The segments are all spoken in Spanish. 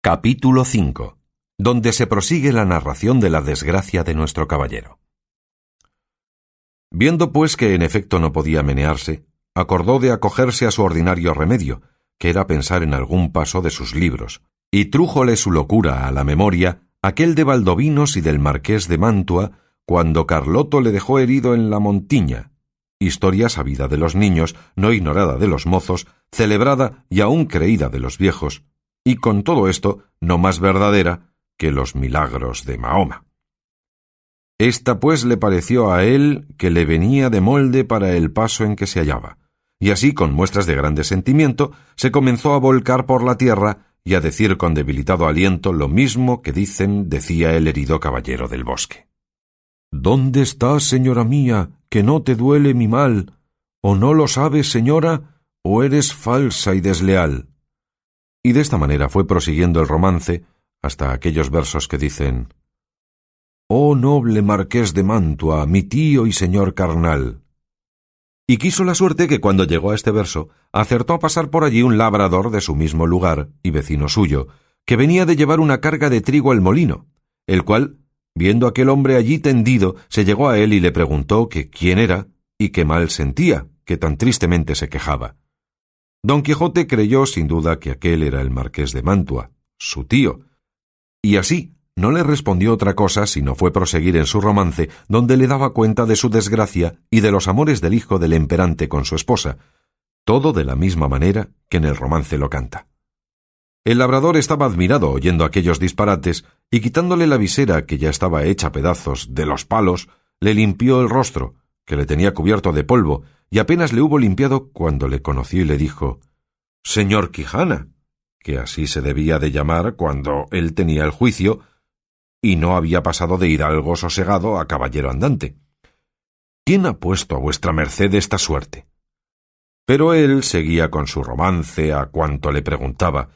Capítulo 5 donde se prosigue la narración de la desgracia de nuestro caballero. Viendo pues que en efecto no podía menearse, acordó de acogerse a su ordinario remedio, que era pensar en algún paso de sus libros, y trújole su locura a la memoria aquel de Valdovinos y del marqués de Mantua, cuando Carloto le dejó herido en la Montiña, historia sabida de los niños, no ignorada de los mozos, celebrada y aún creída de los viejos, y con todo esto no más verdadera que los milagros de Mahoma. Esta pues le pareció a él que le venía de molde para el paso en que se hallaba, y así con muestras de grande sentimiento se comenzó a volcar por la tierra y a decir con debilitado aliento lo mismo que dicen decía el herido caballero del bosque. ¿Dónde estás, señora mía, que no te duele mi mal? ¿O no lo sabes, señora, o eres falsa y desleal? Y de esta manera fue prosiguiendo el romance, hasta aquellos versos que dicen Oh noble marqués de Mantua, mi tío y señor carnal. Y quiso la suerte que cuando llegó a este verso, acertó a pasar por allí un labrador de su mismo lugar y vecino suyo, que venía de llevar una carga de trigo al molino, el cual, viendo aquel hombre allí tendido, se llegó a él y le preguntó que quién era y qué mal sentía, que tan tristemente se quejaba. Don Quijote creyó sin duda que aquel era el marqués de Mantua, su tío, y así no le respondió otra cosa sino fue proseguir en su romance, donde le daba cuenta de su desgracia y de los amores del hijo del emperante con su esposa, todo de la misma manera que en el romance lo canta. El labrador estaba admirado oyendo aquellos disparates, y quitándole la visera, que ya estaba hecha pedazos, de los palos, le limpió el rostro, que le tenía cubierto de polvo, y apenas le hubo limpiado cuando le conoció y le dijo Señor Quijana, que así se debía de llamar cuando él tenía el juicio, y no había pasado de hidalgo sosegado a caballero andante. ¿Quién ha puesto a vuestra merced esta suerte? Pero él seguía con su romance a cuanto le preguntaba.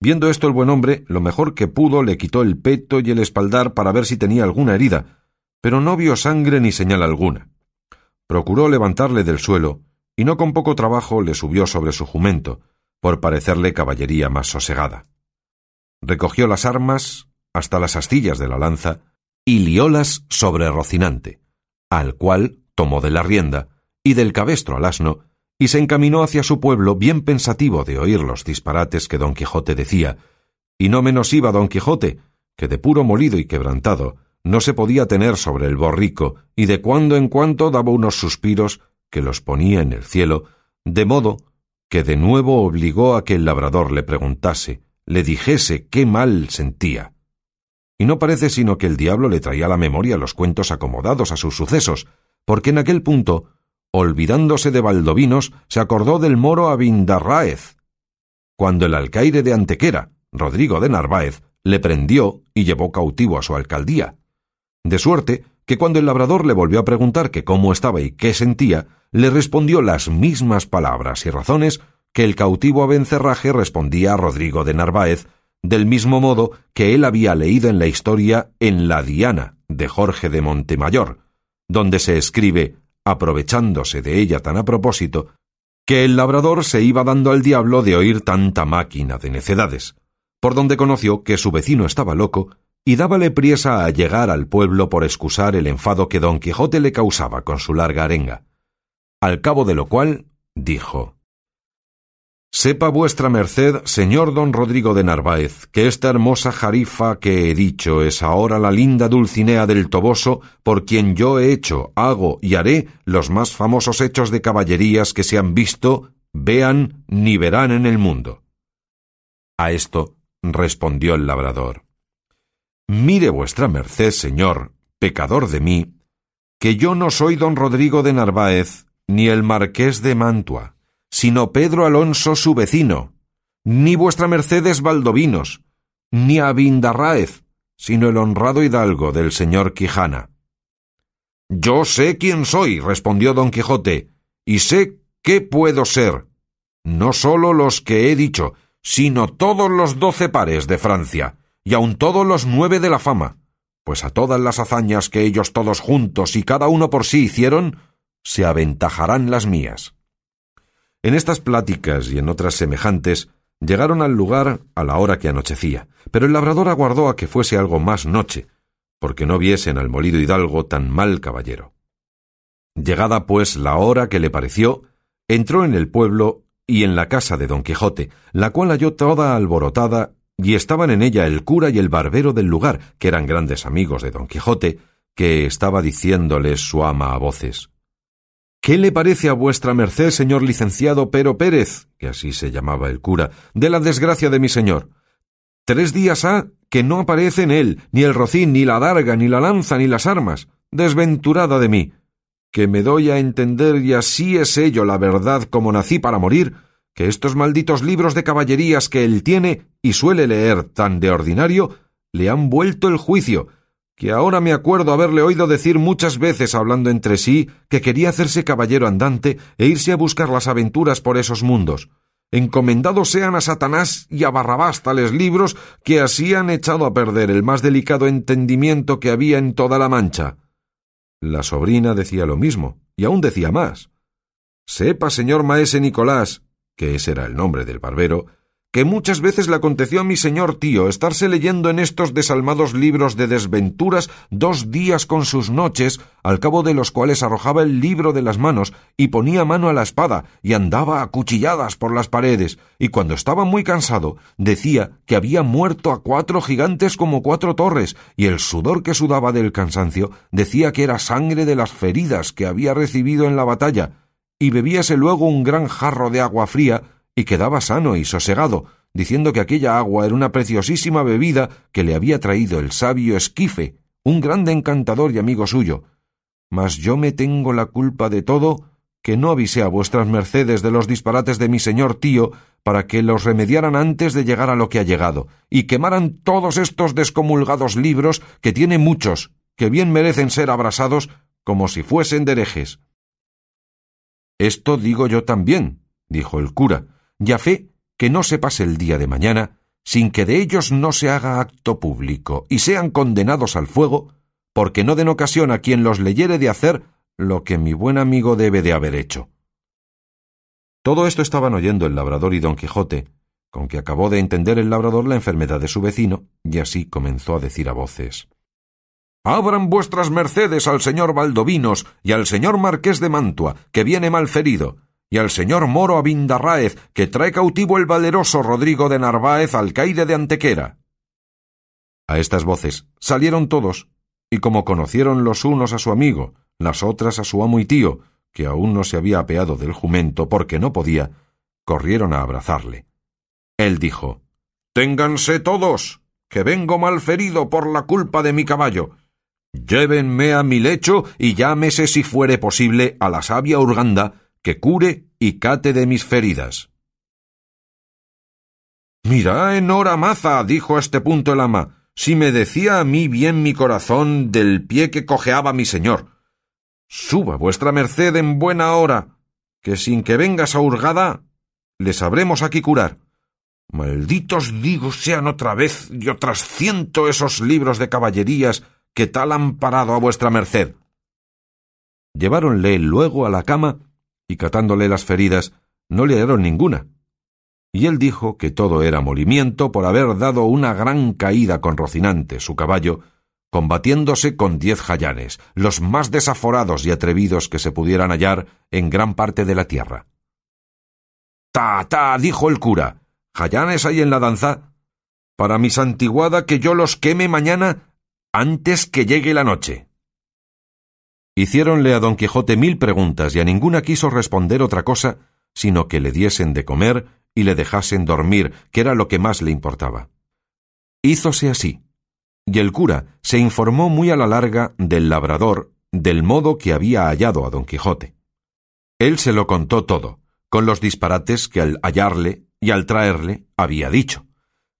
Viendo esto el buen hombre, lo mejor que pudo le quitó el peto y el espaldar para ver si tenía alguna herida, pero no vio sangre ni señal alguna. Procuró levantarle del suelo, y no con poco trabajo le subió sobre su jumento, por parecerle caballería más sosegada. Recogió las armas hasta las astillas de la lanza y liólas sobre Rocinante, al cual tomó de la rienda y del cabestro al asno, y se encaminó hacia su pueblo bien pensativo de oír los disparates que don Quijote decía, y no menos iba don Quijote, que de puro molido y quebrantado no se podía tener sobre el borrico, y de cuando en cuando daba unos suspiros que los ponía en el cielo, de modo que de nuevo obligó a que el labrador le preguntase, le dijese qué mal sentía. Y no parece sino que el diablo le traía a la memoria los cuentos acomodados a sus sucesos, porque en aquel punto, olvidándose de Valdovinos, se acordó del moro Abindarráez, cuando el alcaide de Antequera, Rodrigo de Narváez, le prendió y llevó cautivo a su alcaldía. De suerte que cuando el labrador le volvió a preguntar que cómo estaba y qué sentía, le respondió las mismas palabras y razones que el cautivo Abencerraje respondía a Rodrigo de Narváez, del mismo modo que él había leído en la historia en La Diana de Jorge de Montemayor, donde se escribe, aprovechándose de ella tan a propósito, que el labrador se iba dando al diablo de oír tanta máquina de necedades, por donde conoció que su vecino estaba loco y dábale priesa a llegar al pueblo por excusar el enfado que don Quijote le causaba con su larga arenga. Al cabo de lo cual dijo Sepa vuestra merced, señor don Rodrigo de Narváez, que esta hermosa jarifa que he dicho es ahora la linda Dulcinea del Toboso, por quien yo he hecho, hago y haré los más famosos hechos de caballerías que se han visto, vean ni verán en el mundo. A esto respondió el labrador. Mire vuestra merced, señor, pecador de mí, que yo no soy don Rodrigo de Narváez, ni el marqués de Mantua, sino Pedro Alonso su vecino, ni vuestra merced Valdovinos, ni Abindarráez, sino el honrado hidalgo del señor Quijana. Yo sé quién soy, respondió don Quijote, y sé qué puedo ser, no sólo los que he dicho, sino todos los doce pares de Francia, y aun todos los nueve de la fama, pues a todas las hazañas que ellos todos juntos y cada uno por sí hicieron, se aventajarán las mías. En estas pláticas y en otras semejantes, Llegaron al lugar a la hora que anochecía, pero el labrador aguardó a que fuese algo más noche, porque no viesen al molido hidalgo tan mal caballero. Llegada pues la hora que le pareció, entró en el pueblo y en la casa de don Quijote, la cual halló toda alborotada, y estaban en ella el cura y el barbero del lugar, que eran grandes amigos de don Quijote, que estaba diciéndoles su ama a voces. ¿Qué le parece a vuestra merced, señor licenciado Pero Pérez, que así se llamaba el cura, de la desgracia de mi señor? Tres días ha que no aparece en él ni el rocín, ni la darga, ni la lanza, ni las armas. Desventurada de mí que me doy a entender y así es ello la verdad como nací para morir, que estos malditos libros de caballerías que él tiene y suele leer tan de ordinario, le han vuelto el juicio, que ahora me acuerdo haberle oído decir muchas veces hablando entre sí que quería hacerse caballero andante e irse a buscar las aventuras por esos mundos. Encomendados sean a Satanás y a Barrabás tales libros que así han echado a perder el más delicado entendimiento que había en toda la Mancha. La sobrina decía lo mismo, y aún decía más. Sepa, señor maese Nicolás, que ese era el nombre del barbero, que muchas veces le aconteció a mi señor tío estarse leyendo en estos desalmados libros de desventuras dos días con sus noches, al cabo de los cuales arrojaba el libro de las manos y ponía mano a la espada y andaba a cuchilladas por las paredes, y cuando estaba muy cansado decía que había muerto a cuatro gigantes como cuatro torres, y el sudor que sudaba del cansancio decía que era sangre de las feridas que había recibido en la batalla, y bebíase luego un gran jarro de agua fría y quedaba sano y sosegado, diciendo que aquella agua era una preciosísima bebida que le había traído el sabio Esquife, un grande encantador y amigo suyo. Mas yo me tengo la culpa de todo, que no avisé a vuestras mercedes de los disparates de mi señor tío para que los remediaran antes de llegar a lo que ha llegado, y quemaran todos estos descomulgados libros, que tiene muchos, que bien merecen ser abrasados como si fuesen de herejes. Esto digo yo también, dijo el cura, y a fe que no se pase el día de mañana sin que de ellos no se haga acto público y sean condenados al fuego, porque no den ocasión a quien los leyere de hacer lo que mi buen amigo debe de haber hecho. Todo esto estaban oyendo el labrador y don Quijote, con que acabó de entender el labrador la enfermedad de su vecino, y así comenzó a decir a voces Abran vuestras mercedes al señor Valdovinos y al señor Marqués de Mantua, que viene mal ferido, y al señor Moro Abindarráez, que trae cautivo el valeroso Rodrigo de Narváez, alcaide de Antequera. A estas voces salieron todos, y como conocieron los unos a su amigo, las otras a su amo y tío, que aún no se había apeado del jumento porque no podía, corrieron a abrazarle. Él dijo Ténganse todos, que vengo mal ferido por la culpa de mi caballo. Llévenme a mi lecho y llámese si fuere posible a la sabia Urganda, que cure y cate de mis feridas. Mira, en hora maza, dijo a este punto el ama, si me decía a mí bien mi corazón del pie que cojeaba mi señor. Suba vuestra merced en buena hora, que sin que vengas a hurgada, le sabremos aquí curar. Malditos digo sean otra vez y otras ciento esos libros de caballerías que tal han parado a vuestra merced. Lleváronle luego a la cama y catándole las feridas, no le hallaron ninguna. Y él dijo que todo era molimiento por haber dado una gran caída con Rocinante, su caballo, combatiéndose con diez jayanes, los más desaforados y atrevidos que se pudieran hallar en gran parte de la tierra. Ta, ta, dijo el cura, jayanes hay en la danza. Para mi santiguada que yo los queme mañana antes que llegue la noche. Hiciéronle a don Quijote mil preguntas y a ninguna quiso responder otra cosa sino que le diesen de comer y le dejasen dormir, que era lo que más le importaba. Hízose así, y el cura se informó muy a la larga del labrador del modo que había hallado a don Quijote. Él se lo contó todo, con los disparates que al hallarle y al traerle había dicho,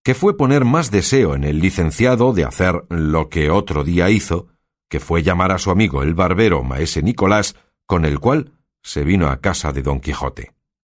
que fue poner más deseo en el licenciado de hacer lo que otro día hizo, que fue llamar a su amigo el barbero maese Nicolás, con el cual se vino a casa de don Quijote.